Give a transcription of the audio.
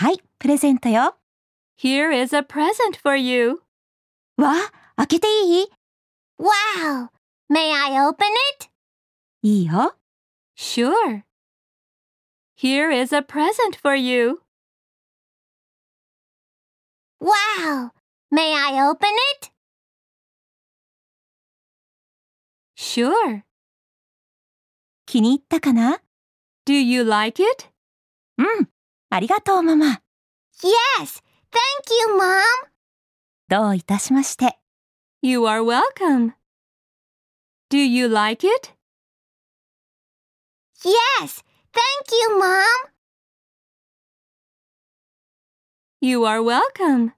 はい、プレゼントよ。 Here is a present for you. わあ、開けていい Wow! May I open it? いいよ。 Sure. Here is a present for you. Wow! May I open it? Sure. 気に入ったかな Do you like it? うん。 ありがとう、ママ。Yes! Thank you, Mom! どういたしまして。You are welcome. Do you like it? Yes! Thank you, Mom! You are welcome.